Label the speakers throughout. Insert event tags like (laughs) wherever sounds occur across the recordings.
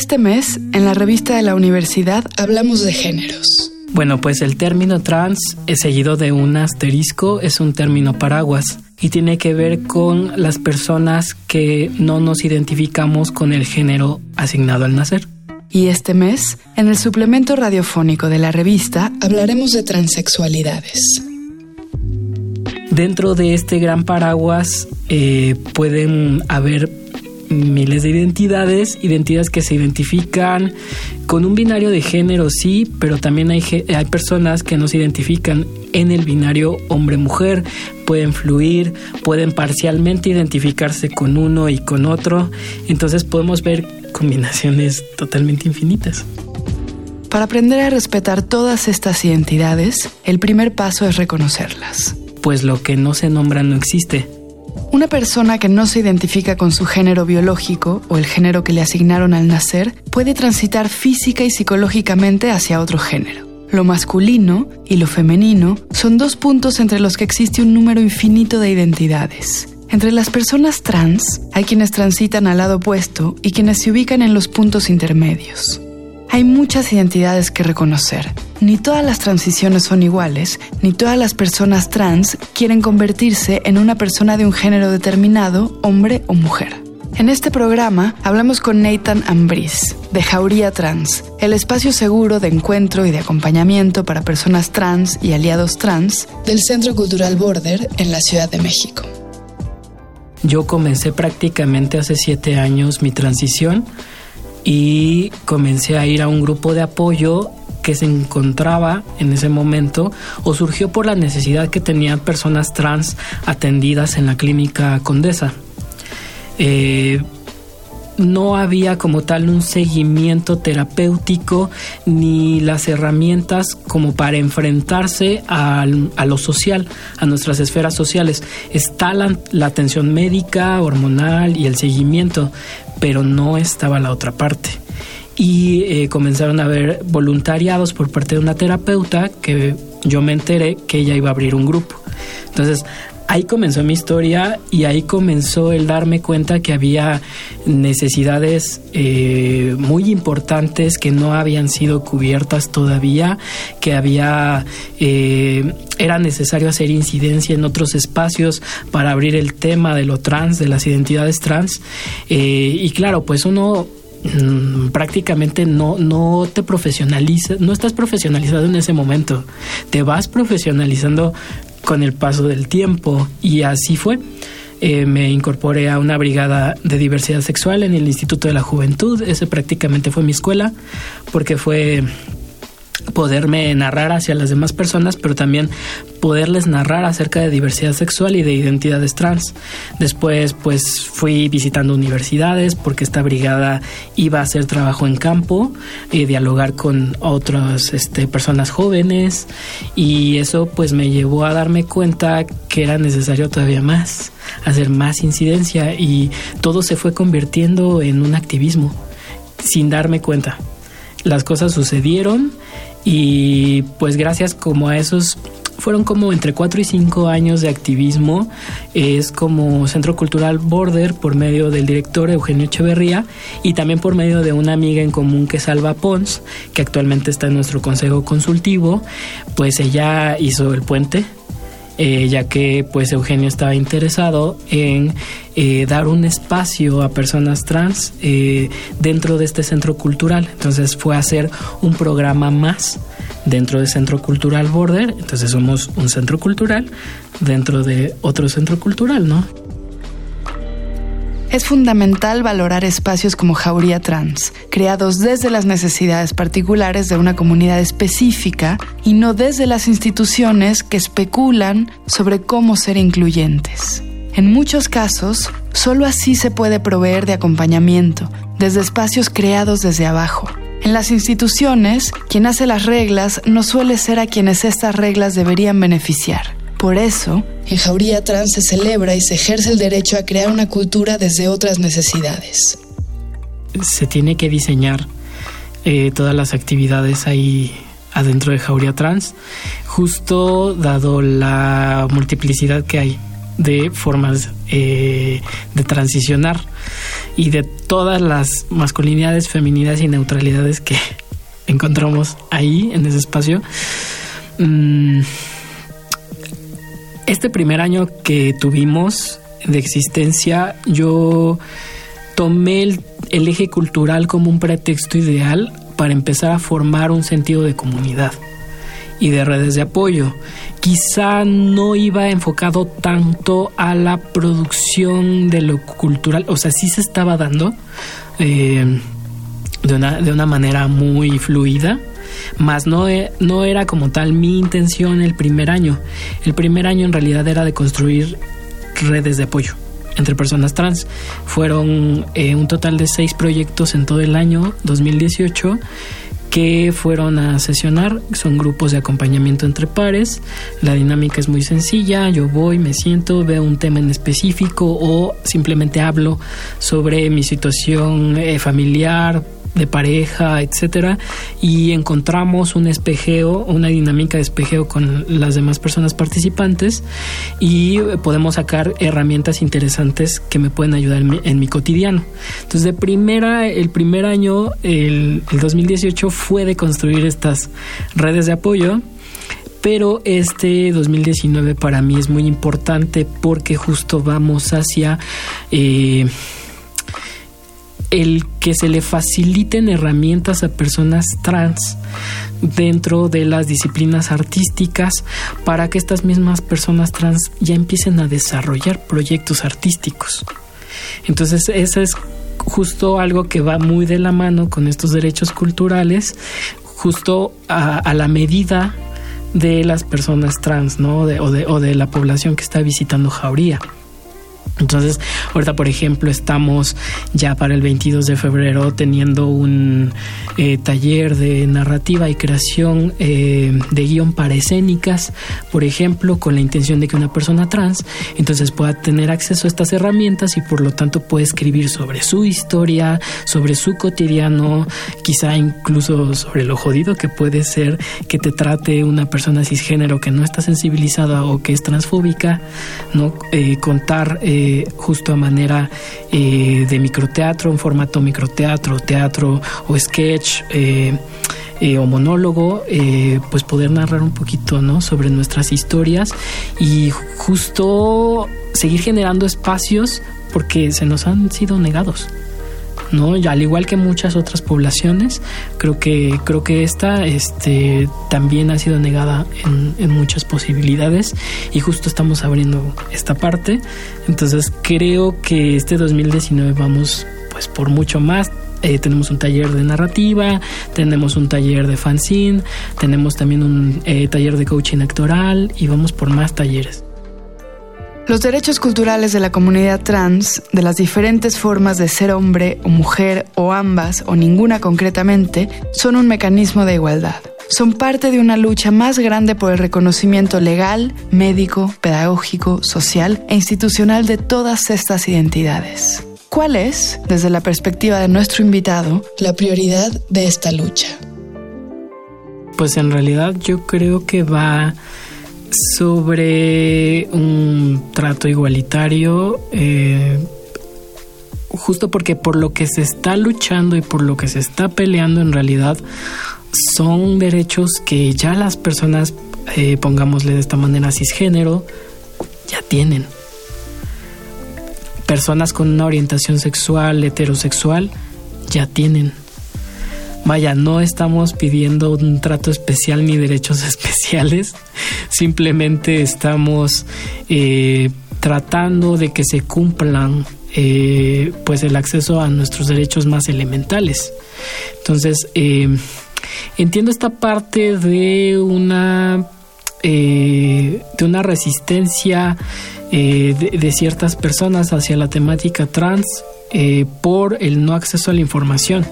Speaker 1: Este mes, en la revista de la universidad, hablamos de géneros.
Speaker 2: Bueno, pues el término trans, seguido de un asterisco, es un término paraguas y tiene que ver con las personas que no nos identificamos con el género asignado al nacer.
Speaker 1: Y este mes, en el suplemento radiofónico de la revista, hablaremos de transexualidades.
Speaker 2: Dentro de este gran paraguas eh, pueden haber miles de identidades, identidades que se identifican con un binario de género, sí, pero también hay, hay personas que no se identifican en el binario hombre-mujer, pueden fluir, pueden parcialmente identificarse con uno y con otro, entonces podemos ver combinaciones totalmente infinitas.
Speaker 1: Para aprender a respetar todas estas identidades, el primer paso es reconocerlas.
Speaker 2: Pues lo que no se nombra no existe
Speaker 1: una persona que no se identifica con su género biológico o el género que le asignaron al nacer puede transitar física y psicológicamente hacia otro género. Lo masculino y lo femenino son dos puntos entre los que existe un número infinito de identidades. Entre las personas trans hay quienes transitan al lado opuesto y quienes se ubican en los puntos intermedios. Hay muchas identidades que reconocer. Ni todas las transiciones son iguales, ni todas las personas trans quieren convertirse en una persona de un género determinado, hombre o mujer. En este programa hablamos con Nathan Ambris, de Jauría Trans, el espacio seguro de encuentro y de acompañamiento para personas trans y aliados trans del Centro Cultural Border en la Ciudad de México.
Speaker 2: Yo comencé prácticamente hace siete años mi transición y comencé a ir a un grupo de apoyo que se encontraba en ese momento o surgió por la necesidad que tenían personas trans atendidas en la clínica Condesa. Eh, no había como tal un seguimiento terapéutico ni las herramientas como para enfrentarse a lo social, a nuestras esferas sociales. Está la, la atención médica, hormonal y el seguimiento, pero no estaba la otra parte. Y eh, comenzaron a haber voluntariados por parte de una terapeuta que yo me enteré que ella iba a abrir un grupo. Entonces, ahí comenzó mi historia y ahí comenzó el darme cuenta que había necesidades eh, muy importantes que no habían sido cubiertas todavía, que había eh, era necesario hacer incidencia en otros espacios para abrir el tema de lo trans, de las identidades trans. Eh, y claro, pues uno mm, prácticamente no, no te profesionaliza, no estás profesionalizado en ese momento, te vas profesionalizando con el paso del tiempo y así fue. Eh, me incorporé a una brigada de diversidad sexual en el Instituto de la Juventud. Ese prácticamente fue mi escuela porque fue poderme narrar hacia las demás personas, pero también poderles narrar acerca de diversidad sexual y de identidades trans. Después, pues fui visitando universidades porque esta brigada iba a hacer trabajo en campo y dialogar con otras este, personas jóvenes y eso pues me llevó a darme cuenta que era necesario todavía más, hacer más incidencia y todo se fue convirtiendo en un activismo sin darme cuenta. Las cosas sucedieron y pues gracias como a esos fueron como entre 4 y 5 años de activismo. Es como Centro Cultural Border por medio del director Eugenio Echeverría y también por medio de una amiga en común que es Alba Pons, que actualmente está en nuestro consejo consultivo. Pues ella hizo el puente eh, ya que pues Eugenio estaba interesado en eh, dar un espacio a personas trans eh, dentro de este centro cultural. Entonces fue a hacer un programa más dentro del Centro Cultural Border. Entonces somos un centro cultural dentro de otro centro cultural, ¿no?
Speaker 1: Es fundamental valorar espacios como Jauría Trans, creados desde las necesidades particulares de una comunidad específica y no desde las instituciones que especulan sobre cómo ser incluyentes. En muchos casos, solo así se puede proveer de acompañamiento, desde espacios creados desde abajo. En las instituciones, quien hace las reglas no suele ser a quienes estas reglas deberían beneficiar. Por eso, en Jauría Trans se celebra y se ejerce el derecho a crear una cultura desde otras necesidades.
Speaker 2: Se tiene que diseñar eh, todas las actividades ahí adentro de Jauría Trans, justo dado la multiplicidad que hay de formas eh, de transicionar y de todas las masculinidades, feminidades y neutralidades que (laughs) encontramos ahí en ese espacio. Mm, este primer año que tuvimos de existencia, yo tomé el, eje cultural como un pretexto ideal para empezar a formar un sentido de comunidad y de redes de apoyo. Quizá no iba enfocado tanto a la producción de lo cultural, o sea, sí se estaba dando eh, de, una, de una manera muy fluida, más no, e, no era como tal mi intención el primer año. El primer año en realidad era de construir redes de apoyo entre personas trans. Fueron eh, un total de seis proyectos en todo el año 2018 que fueron a sesionar. Son grupos de acompañamiento entre pares. La dinámica es muy sencilla. Yo voy, me siento, veo un tema en específico o simplemente hablo sobre mi situación eh, familiar, de pareja, etcétera, y encontramos un espejeo, una dinámica de espejeo con las demás personas participantes y podemos sacar herramientas interesantes que me pueden ayudar en mi, cotidiano. Entonces, de primera, el primer año, el, el 2018 fue de construir estas redes de apoyo pero este 2019 para mí es muy importante porque justo vamos hacia eh, el que se le faciliten herramientas a personas trans dentro de las disciplinas artísticas para que estas mismas personas trans ya empiecen a desarrollar proyectos artísticos. Entonces, eso es justo algo que va muy de la mano con estos derechos culturales, justo a, la medida de las personas trans, ¿no? o, de, o de la población que está visitando Jauría. Entonces, ahorita, por ejemplo, estamos ya para el 22 de febrero teniendo un eh, taller de narrativa y creación eh, de guion para escénicas, por ejemplo, con la intención de que una persona trans entonces pueda tener acceso a estas herramientas y por lo tanto puede escribir sobre su historia, sobre su cotidiano, quizá incluso sobre lo jodido que puede ser que te trate una persona cisgénero que no está sensibilizada o que es transfóbica, ¿no? Eh, contar justo a manera eh, de microteatro, en formato microteatro, teatro o sketch. Eh, eh, o monólogo, pues poder narrar un poquito ¿no? sobre nuestras historias y justo seguir generando espacios porque se nos han sido negados. ¿No? Al igual que muchas otras poblaciones, creo que, creo que esta este, también ha sido negada en, en muchas posibilidades y justo estamos abriendo esta parte. Entonces creo que este 2019 vamos pues por mucho más. Eh, tenemos un taller de narrativa, tenemos un taller de fanzine, tenemos también un eh, taller de coaching actoral y vamos por más talleres.
Speaker 1: Los derechos culturales de la comunidad trans, de las diferentes formas de ser hombre o mujer o ambas o ninguna concretamente, son un mecanismo de igualdad. Son parte de una lucha más grande por el reconocimiento legal, médico, pedagógico, social e institucional de todas estas identidades. ¿Cuál es, desde la perspectiva de nuestro invitado, la prioridad de esta lucha?
Speaker 2: Pues en realidad yo creo que va sobre un trato igualitario, eh, justo porque por lo que se está luchando y por lo que se está peleando en realidad son derechos que ya las personas, eh, pongámosle de esta manera, cisgénero, ya tienen. Personas con una orientación sexual, heterosexual, ya tienen. Vaya, no estamos pidiendo un trato especial ni derechos (laughs) especiales, simplemente estamos eh, tratando de que se cumplan eh, pues el acceso a nuestros derechos más elementales. Entonces, eh, entiendo esta parte de una de una resistencia de, ciertas personas hacia la temática trans por el no acceso a la información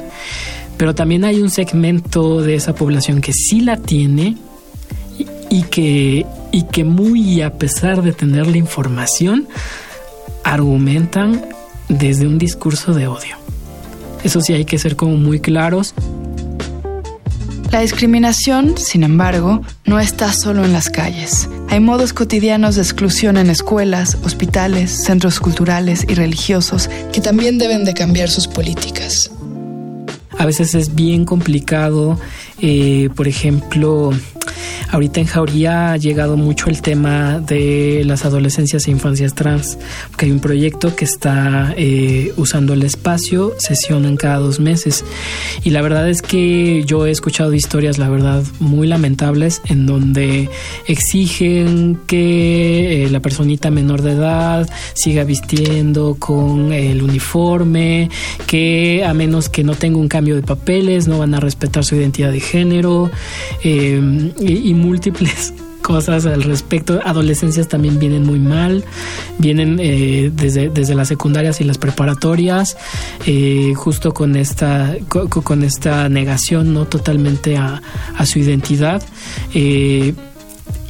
Speaker 2: pero también hay un segmento de esa población que sí la tiene y, que, y que muy a pesar de tener la información, argumentan desde un discurso de odio. Eso sí hay que ser como muy claros.
Speaker 1: La discriminación, sin embargo, no está solo en las calles. Hay modos cotidianos de exclusión en escuelas, hospitales, centros culturales y religiosos que también deben de cambiar sus políticas.
Speaker 2: A veces es bien complicado, eh, por ejemplo, Ahorita en Jauría ha llegado mucho el tema de las adolescencias e infancias trans, porque hay un proyecto que está eh, usando el espacio, sesionan cada dos meses. Y la verdad es que yo he escuchado historias, la verdad, muy lamentables, en donde exigen que eh, la personita menor de edad siga vistiendo con el uniforme, que a menos que no tenga un cambio de papeles, no van a respetar su identidad de género. Eh, y, múltiples (laughs) cosas al respecto. Adolescencias también vienen muy mal, vienen eh, desde, desde las secundarias y las preparatorias, eh, justo con esta, con, esta negación no totalmente a, su identidad. Eh,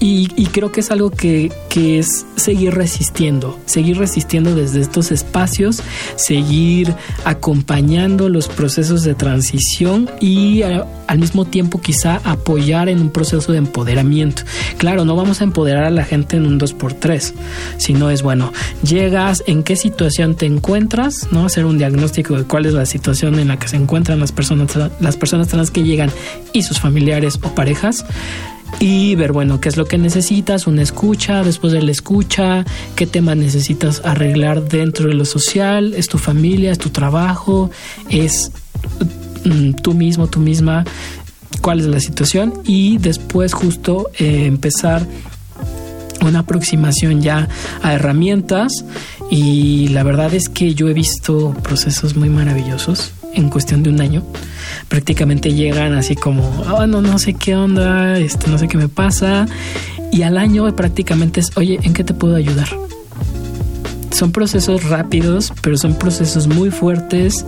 Speaker 2: y, creo que es algo que, es seguir resistiendo, seguir resistiendo desde estos espacios, seguir acompañando los procesos de transición y al mismo tiempo quizá apoyar en un proceso de empoderamiento. Claro, no vamos a empoderar a la gente en un 2x3, sino es bueno, llegas, en qué situación te encuentras, ¿no? Hacer un diagnóstico de cuál es la situación en la que se encuentran las personas, las personas trans que llegan y sus familiares o parejas y ver, bueno, qué es lo que necesitas, una escucha, después de la escucha, qué tema necesitas arreglar dentro de lo social, es tu familia, es tu trabajo, es mm, tú mismo, tú misma, cuál es la situación y después justo eh, empezar una aproximación ya a herramientas y la verdad es que yo he visto procesos muy maravillosos en cuestión de un año prácticamente llegan así como, oh, no, no sé qué onda, este, no sé qué me pasa. Y al año prácticamente es, oye, ¿en qué te puedo ayudar? Son procesos rápidos, pero son procesos muy fuertes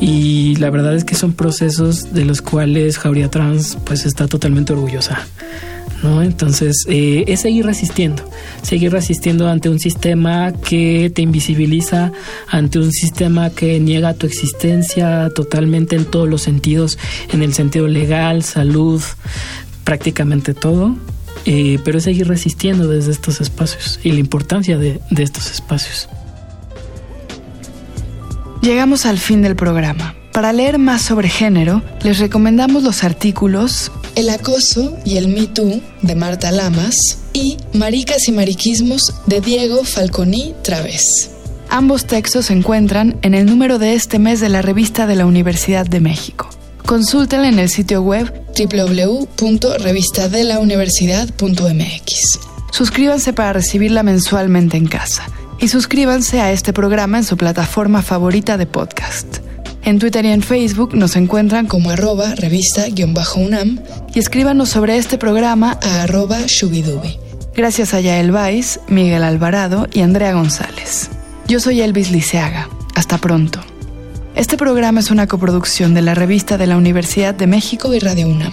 Speaker 2: y la verdad es que son procesos de los cuales Jauría Trans pues está totalmente orgullosa. ¿No? Entonces, eh, es seguir resistiendo, seguir resistiendo ante un sistema que te invisibiliza, ante un sistema que niega tu existencia totalmente en todos los sentidos, en el sentido legal, salud, prácticamente todo. Eh, pero es seguir resistiendo desde estos espacios y la importancia de, de estos espacios.
Speaker 1: Llegamos al fin del programa. Para leer más sobre género, les recomendamos los artículos el acoso y el Me Too de Marta Lamas y Maricas y Mariquismos de Diego Falconi Traves. Ambos textos se encuentran en el número de este mes de la revista de la Universidad de México. Consulten en el sitio web www.revistadelauniversidad.mx. Suscríbanse para recibirla mensualmente en casa y suscríbanse a este programa en su plataforma favorita de podcast. En Twitter y en Facebook nos encuentran como arroba revista-unam y escríbanos sobre este programa a arroba shubidubi. Gracias a Yael Vais, Miguel Alvarado y Andrea González. Yo soy Elvis Liceaga. Hasta pronto. Este programa es una coproducción de la revista de la Universidad de México y Radio UNAM.